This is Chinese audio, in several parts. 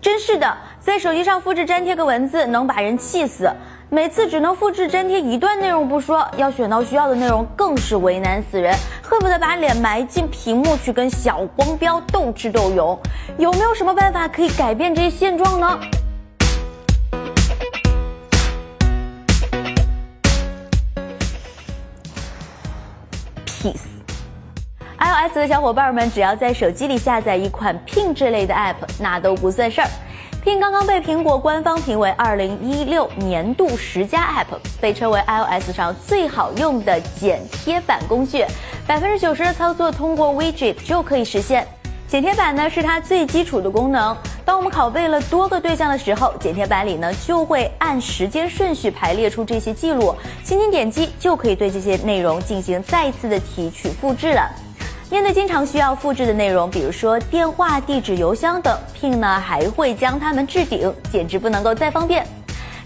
真是的，在手机上复制粘贴个文字，能把人气死。每次只能复制粘贴一段内容不说，要选到需要的内容更是为难死人，恨不得把脸埋进屏幕去跟小光标斗智斗勇。有没有什么办法可以改变这些现状呢？Peace。iOS 的小伙伴们，只要在手机里下载一款 Pin 这类的 App，那都不算事儿。Pin 刚刚被苹果官方评为2016年度十佳 App，被称为 iOS 上最好用的剪贴板工具，百分之九十的操作通过 Widget 就可以实现。剪贴板呢是它最基础的功能，当我们拷贝了多个对象的时候，剪贴板里呢就会按时间顺序排列出这些记录，轻轻点击就可以对这些内容进行再次的提取复制了。面对经常需要复制的内容，比如说电话、地址、邮箱等，Pin 呢还会将它们置顶，简直不能够再方便。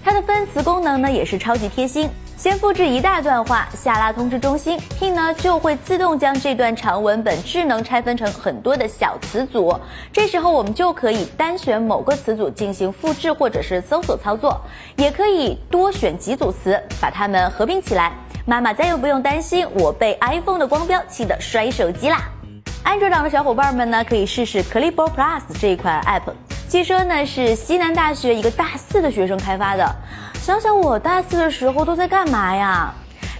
它的分词功能呢也是超级贴心，先复制一大段话，下拉通知中心，Pin 呢就会自动将这段长文本智能拆分成很多的小词组，这时候我们就可以单选某个词组进行复制或者是搜索操作，也可以多选几组词，把它们合并起来。妈妈再也不用担心我被 iPhone 的光标气得摔手机啦！安卓党的小伙伴们呢，可以试试 Clipboard Plus 这一款 App。据说呢是西南大学一个大四的学生开发的。想想我大四的时候都在干嘛呀？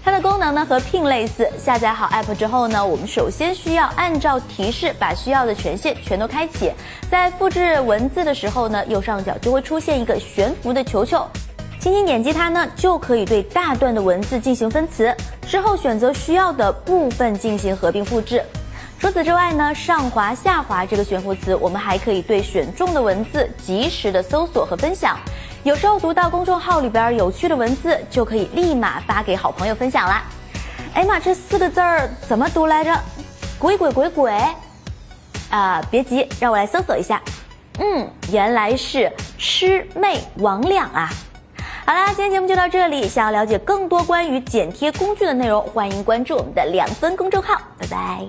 它的功能呢和 Pin 类似，下载好 App 之后呢，我们首先需要按照提示把需要的权限全都开启。在复制文字的时候呢，右上角就会出现一个悬浮的球球。轻轻点击它呢，就可以对大段的文字进行分词，之后选择需要的部分进行合并复制。除此之外呢，上滑下滑这个悬浮词，我们还可以对选中的文字及时的搜索和分享。有时候读到公众号里边有趣的文字，就可以立马发给好朋友分享啦。哎妈，这四个字儿怎么读来着？鬼鬼鬼鬼？啊，别急，让我来搜索一下。嗯，原来是魑魅魍魉啊。好啦今天节目就到这里想要了解更多关于剪贴工具的内容欢迎关注我们的两分公众号拜拜。